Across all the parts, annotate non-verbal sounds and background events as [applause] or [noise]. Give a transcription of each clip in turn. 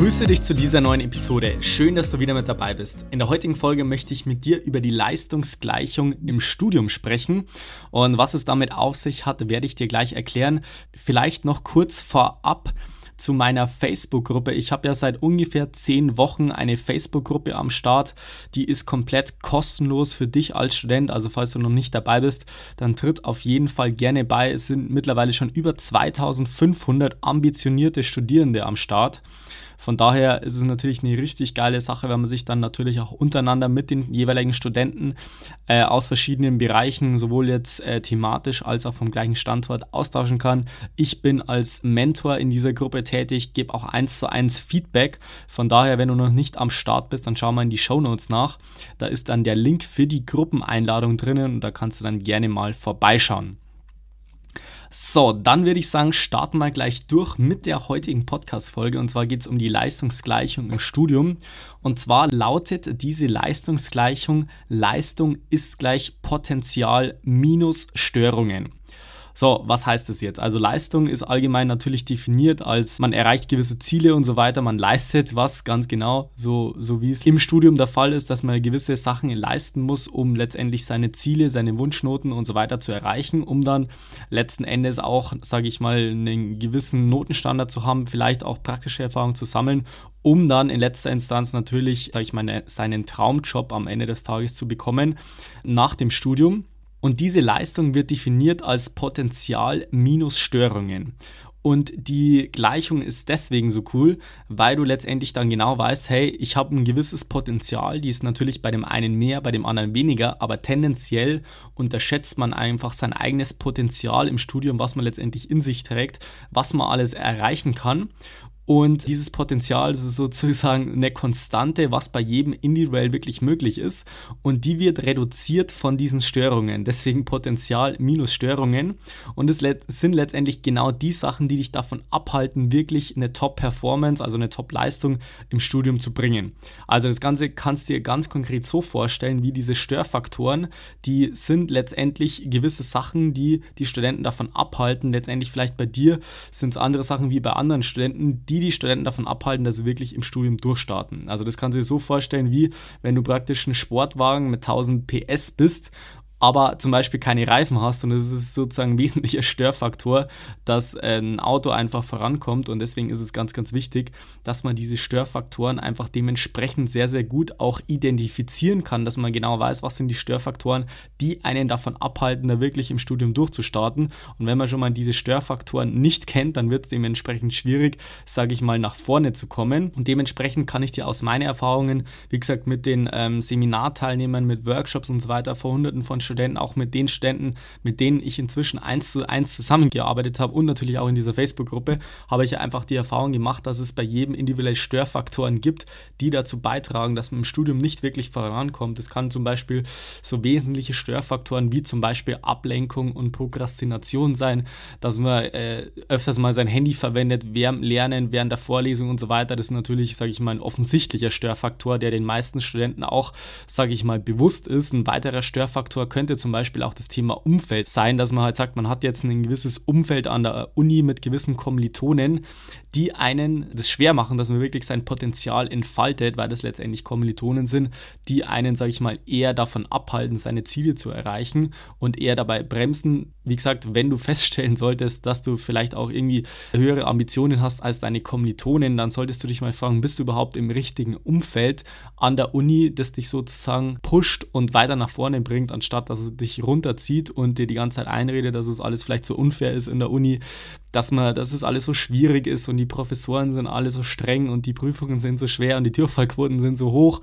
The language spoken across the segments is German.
Ich grüße dich zu dieser neuen Episode. Schön, dass du wieder mit dabei bist. In der heutigen Folge möchte ich mit dir über die Leistungsgleichung im Studium sprechen. Und was es damit auf sich hat, werde ich dir gleich erklären. Vielleicht noch kurz vorab zu meiner Facebook-Gruppe. Ich habe ja seit ungefähr zehn Wochen eine Facebook-Gruppe am Start. Die ist komplett kostenlos für dich als Student. Also falls du noch nicht dabei bist, dann tritt auf jeden Fall gerne bei. Es sind mittlerweile schon über 2500 ambitionierte Studierende am Start. Von daher ist es natürlich eine richtig geile Sache, wenn man sich dann natürlich auch untereinander mit den jeweiligen Studenten äh, aus verschiedenen Bereichen, sowohl jetzt äh, thematisch als auch vom gleichen Standort austauschen kann. Ich bin als Mentor in dieser Gruppe tätig, gebe auch eins zu eins Feedback. Von daher, wenn du noch nicht am Start bist, dann schau mal in die Show Notes nach. Da ist dann der Link für die Gruppeneinladung drinnen und da kannst du dann gerne mal vorbeischauen. So, dann würde ich sagen, starten wir gleich durch mit der heutigen Podcast-Folge. Und zwar geht es um die Leistungsgleichung im Studium. Und zwar lautet diese Leistungsgleichung, Leistung ist gleich Potenzial minus Störungen. So, was heißt das jetzt? Also Leistung ist allgemein natürlich definiert als man erreicht gewisse Ziele und so weiter, man leistet was ganz genau, so, so wie es im Studium der Fall ist, dass man gewisse Sachen leisten muss, um letztendlich seine Ziele, seine Wunschnoten und so weiter zu erreichen, um dann letzten Endes auch, sage ich mal, einen gewissen Notenstandard zu haben, vielleicht auch praktische Erfahrungen zu sammeln, um dann in letzter Instanz natürlich, sage ich mal, seinen Traumjob am Ende des Tages zu bekommen nach dem Studium. Und diese Leistung wird definiert als Potenzial minus Störungen. Und die Gleichung ist deswegen so cool, weil du letztendlich dann genau weißt, hey, ich habe ein gewisses Potenzial, die ist natürlich bei dem einen mehr, bei dem anderen weniger, aber tendenziell unterschätzt man einfach sein eigenes Potenzial im Studium, was man letztendlich in sich trägt, was man alles erreichen kann. Und dieses Potenzial, das ist sozusagen eine Konstante, was bei jedem individuell wirklich möglich ist. Und die wird reduziert von diesen Störungen. Deswegen Potenzial minus Störungen. Und es sind letztendlich genau die Sachen, die dich davon abhalten, wirklich eine Top-Performance, also eine Top-Leistung im Studium zu bringen. Also das Ganze kannst du dir ganz konkret so vorstellen, wie diese Störfaktoren, die sind letztendlich gewisse Sachen, die die Studenten davon abhalten. Letztendlich vielleicht bei dir sind es andere Sachen wie bei anderen Studenten, die die Studenten davon abhalten, dass sie wirklich im Studium durchstarten. Also das kannst du dir so vorstellen, wie wenn du praktisch ein Sportwagen mit 1000 PS bist aber zum Beispiel keine Reifen hast und das ist sozusagen ein wesentlicher Störfaktor, dass ein Auto einfach vorankommt. Und deswegen ist es ganz, ganz wichtig, dass man diese Störfaktoren einfach dementsprechend sehr, sehr gut auch identifizieren kann, dass man genau weiß, was sind die Störfaktoren, die einen davon abhalten, da wirklich im Studium durchzustarten. Und wenn man schon mal diese Störfaktoren nicht kennt, dann wird es dementsprechend schwierig, sage ich mal, nach vorne zu kommen. Und dementsprechend kann ich dir aus meinen Erfahrungen, wie gesagt, mit den ähm, Seminarteilnehmern, mit Workshops und so weiter vor hunderten von Studenten, auch mit den Studenten, mit denen ich inzwischen eins zu eins zusammengearbeitet habe und natürlich auch in dieser Facebook-Gruppe, habe ich einfach die Erfahrung gemacht, dass es bei jedem individuell Störfaktoren gibt, die dazu beitragen, dass man im Studium nicht wirklich vorankommt. Es kann zum Beispiel so wesentliche Störfaktoren wie zum Beispiel Ablenkung und Prokrastination sein, dass man äh, öfters mal sein Handy verwendet während Lernen, während der Vorlesung und so weiter. Das ist natürlich, sage ich mal, ein offensichtlicher Störfaktor, der den meisten Studenten auch, sage ich mal, bewusst ist. Ein weiterer Störfaktor könnte könnte zum Beispiel auch das Thema Umfeld sein, dass man halt sagt, man hat jetzt ein gewisses Umfeld an der Uni mit gewissen Kommilitonen, die einen das schwer machen, dass man wirklich sein Potenzial entfaltet, weil das letztendlich Kommilitonen sind, die einen, sage ich mal, eher davon abhalten, seine Ziele zu erreichen und eher dabei bremsen. Wie gesagt, wenn du [laughs] feststellen solltest, dass du vielleicht auch irgendwie höhere Ambitionen hast als deine Kommilitonen, dann solltest du dich mal fragen, bist du überhaupt im richtigen Umfeld an der Uni, das dich sozusagen pusht und weiter nach vorne bringt, anstatt dass es dich runterzieht und dir die ganze Zeit einredet, dass es alles vielleicht so unfair ist in der Uni, dass man, dass es alles so schwierig ist und die Professoren sind alle so streng und die Prüfungen sind so schwer und die Durchfallquoten sind so hoch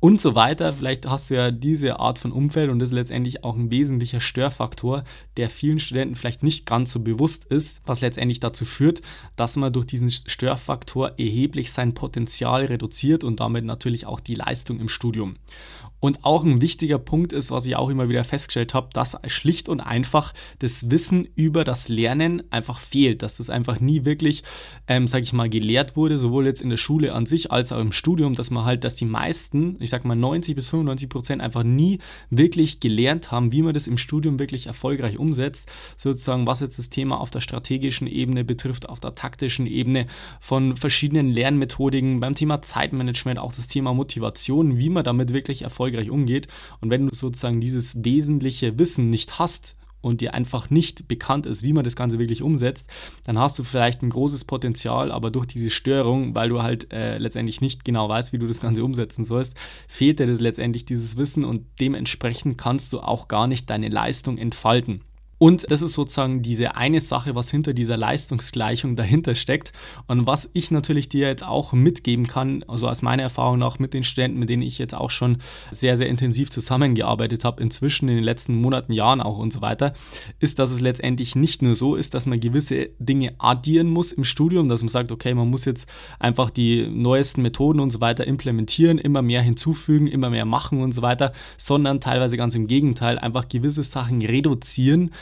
und so weiter. Vielleicht hast du ja diese Art von Umfeld und das ist letztendlich auch ein wesentlicher Störfaktor, der vielen Studenten vielleicht nicht ganz so bewusst ist, was letztendlich dazu führt, dass man durch diesen Störfaktor erheblich sein Potenzial reduziert und damit natürlich auch die Leistung im Studium. Und auch ein wichtiger Punkt ist, was ich auch immer wieder festgestellt habe, dass schlicht und einfach das Wissen über das Lernen einfach fehlt, dass das einfach nie wirklich, ähm, sage ich mal, gelehrt wurde, sowohl jetzt in der Schule an sich als auch im Studium, dass man halt, dass die meisten, ich sag mal 90 bis 95 Prozent einfach nie wirklich gelernt haben, wie man das im Studium wirklich erfolgreich umsetzt, sozusagen was jetzt das Thema auf der strategischen Ebene betrifft, auf der taktischen Ebene von verschiedenen Lernmethodiken, beim Thema Zeitmanagement, auch das Thema Motivation, wie man damit wirklich erfolgreich umgeht. Und wenn du sozusagen dieses wesentliche Wissen nicht hast, und dir einfach nicht bekannt ist, wie man das Ganze wirklich umsetzt, dann hast du vielleicht ein großes Potenzial, aber durch diese Störung, weil du halt äh, letztendlich nicht genau weißt, wie du das Ganze umsetzen sollst, fehlt dir das letztendlich dieses Wissen und dementsprechend kannst du auch gar nicht deine Leistung entfalten. Und das ist sozusagen diese eine Sache, was hinter dieser Leistungsgleichung dahinter steckt. Und was ich natürlich dir jetzt auch mitgeben kann, also aus meiner Erfahrung nach mit den Studenten, mit denen ich jetzt auch schon sehr, sehr intensiv zusammengearbeitet habe, inzwischen in den letzten Monaten, Jahren auch und so weiter, ist, dass es letztendlich nicht nur so ist, dass man gewisse Dinge addieren muss im Studium, dass man sagt, okay, man muss jetzt einfach die neuesten Methoden und so weiter implementieren, immer mehr hinzufügen, immer mehr machen und so weiter, sondern teilweise ganz im Gegenteil, einfach gewisse Sachen reduzieren,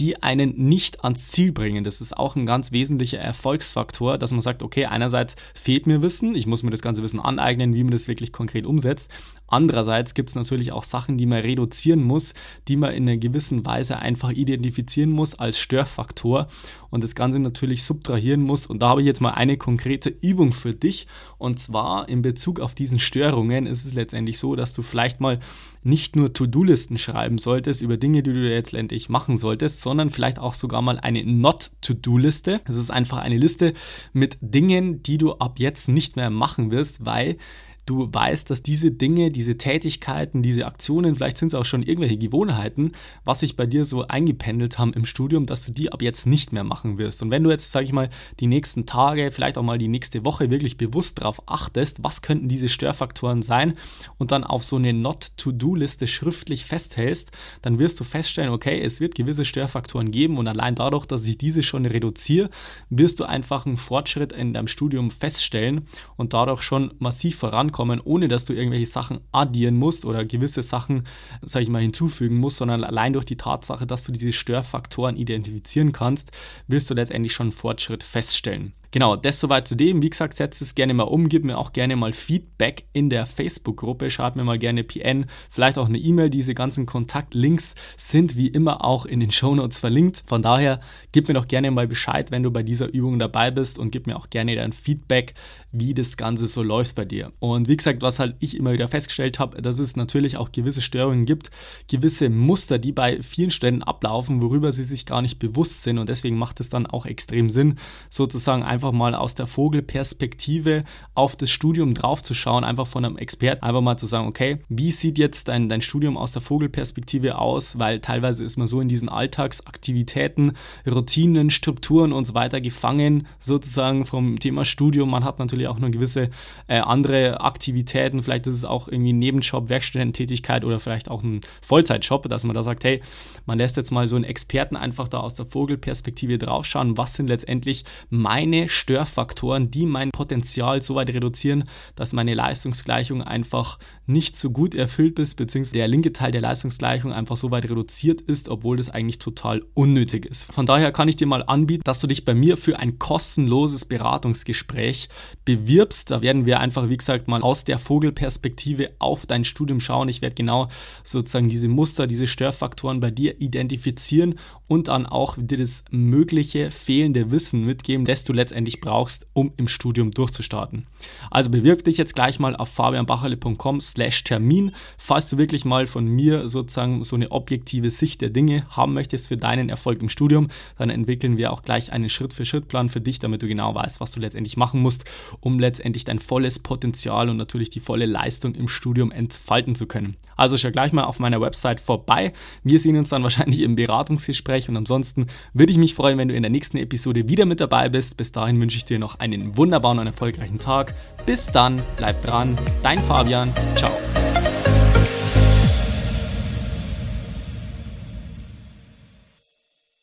die einen nicht ans Ziel bringen. Das ist auch ein ganz wesentlicher Erfolgsfaktor, dass man sagt, okay, einerseits fehlt mir Wissen, ich muss mir das ganze Wissen aneignen, wie man das wirklich konkret umsetzt. Andererseits gibt es natürlich auch Sachen, die man reduzieren muss, die man in einer gewissen Weise einfach identifizieren muss als Störfaktor und das Ganze natürlich subtrahieren muss. Und da habe ich jetzt mal eine konkrete Übung für dich. Und zwar in Bezug auf diesen Störungen ist es letztendlich so, dass du vielleicht mal nicht nur To-Do-Listen schreiben solltest über Dinge, die du jetzt letztendlich machen solltest, sondern vielleicht auch sogar mal eine Not-To-Do-Liste. Das ist einfach eine Liste mit Dingen, die du ab jetzt nicht mehr machen wirst, weil du weißt, dass diese Dinge, diese Tätigkeiten, diese Aktionen, vielleicht sind es auch schon irgendwelche Gewohnheiten, was sich bei dir so eingependelt haben im Studium, dass du die ab jetzt nicht mehr machen wirst. Und wenn du jetzt, sage ich mal, die nächsten Tage, vielleicht auch mal die nächste Woche wirklich bewusst darauf achtest, was könnten diese Störfaktoren sein und dann auf so eine Not-to-Do-Liste schriftlich festhältst, dann wirst du feststellen, okay, es wird gewisse Störfaktoren geben und allein dadurch, dass ich diese schon reduziere, wirst du einfach einen Fortschritt in deinem Studium feststellen und dadurch schon massiv vorankommen vorankommen, ohne dass du irgendwelche Sachen addieren musst oder gewisse Sachen, sag ich mal, hinzufügen musst, sondern allein durch die Tatsache, dass du diese Störfaktoren identifizieren kannst, wirst du letztendlich schon einen Fortschritt feststellen. Genau, das soweit zu dem. Wie gesagt, setzt es gerne mal um, gib mir auch gerne mal Feedback in der Facebook-Gruppe, schreib mir mal gerne PN, vielleicht auch eine E-Mail. Diese ganzen Kontaktlinks sind wie immer auch in den Shownotes verlinkt. Von daher gib mir doch gerne mal Bescheid, wenn du bei dieser Übung dabei bist und gib mir auch gerne dein Feedback, wie das Ganze so läuft bei dir. Und wie gesagt, was halt ich immer wieder festgestellt habe, dass es natürlich auch gewisse Störungen gibt, gewisse Muster, die bei vielen Stellen ablaufen, worüber sie sich gar nicht bewusst sind. Und deswegen macht es dann auch extrem Sinn, sozusagen einfach einfach mal aus der Vogelperspektive auf das Studium draufzuschauen, einfach von einem Experten, einfach mal zu sagen, okay, wie sieht jetzt dein, dein Studium aus der Vogelperspektive aus? Weil teilweise ist man so in diesen Alltagsaktivitäten, Routinen, Strukturen und so weiter gefangen, sozusagen vom Thema Studium. Man hat natürlich auch noch gewisse äh, andere Aktivitäten, vielleicht ist es auch irgendwie ein Nebenjob, Werkstudententätigkeit oder vielleicht auch ein Vollzeitjob, dass man da sagt, hey, man lässt jetzt mal so einen Experten einfach da aus der Vogelperspektive draufschauen, was sind letztendlich meine Störfaktoren, die mein Potenzial so weit reduzieren, dass meine Leistungsgleichung einfach nicht so gut erfüllt ist, beziehungsweise der linke Teil der Leistungsgleichung einfach so weit reduziert ist, obwohl das eigentlich total unnötig ist. Von daher kann ich dir mal anbieten, dass du dich bei mir für ein kostenloses Beratungsgespräch bewirbst. Da werden wir einfach, wie gesagt, mal aus der Vogelperspektive auf dein Studium schauen. Ich werde genau sozusagen diese Muster, diese Störfaktoren bei dir identifizieren und dann auch dir das mögliche fehlende Wissen mitgeben, das du letztendlich letztendlich brauchst, um im Studium durchzustarten. Also bewirb dich jetzt gleich mal auf fabianbacherle.com slash Termin, falls du wirklich mal von mir sozusagen so eine objektive Sicht der Dinge haben möchtest für deinen Erfolg im Studium, dann entwickeln wir auch gleich einen Schritt-für-Schritt-Plan für dich, damit du genau weißt, was du letztendlich machen musst, um letztendlich dein volles Potenzial und natürlich die volle Leistung im Studium entfalten zu können. Also schau gleich mal auf meiner Website vorbei. Wir sehen uns dann wahrscheinlich im Beratungsgespräch und ansonsten würde ich mich freuen, wenn du in der nächsten Episode wieder mit dabei bist. Bis dahin wünsche ich dir noch einen wunderbaren und erfolgreichen Tag. Bis dann, bleib dran, dein Fabian, ciao.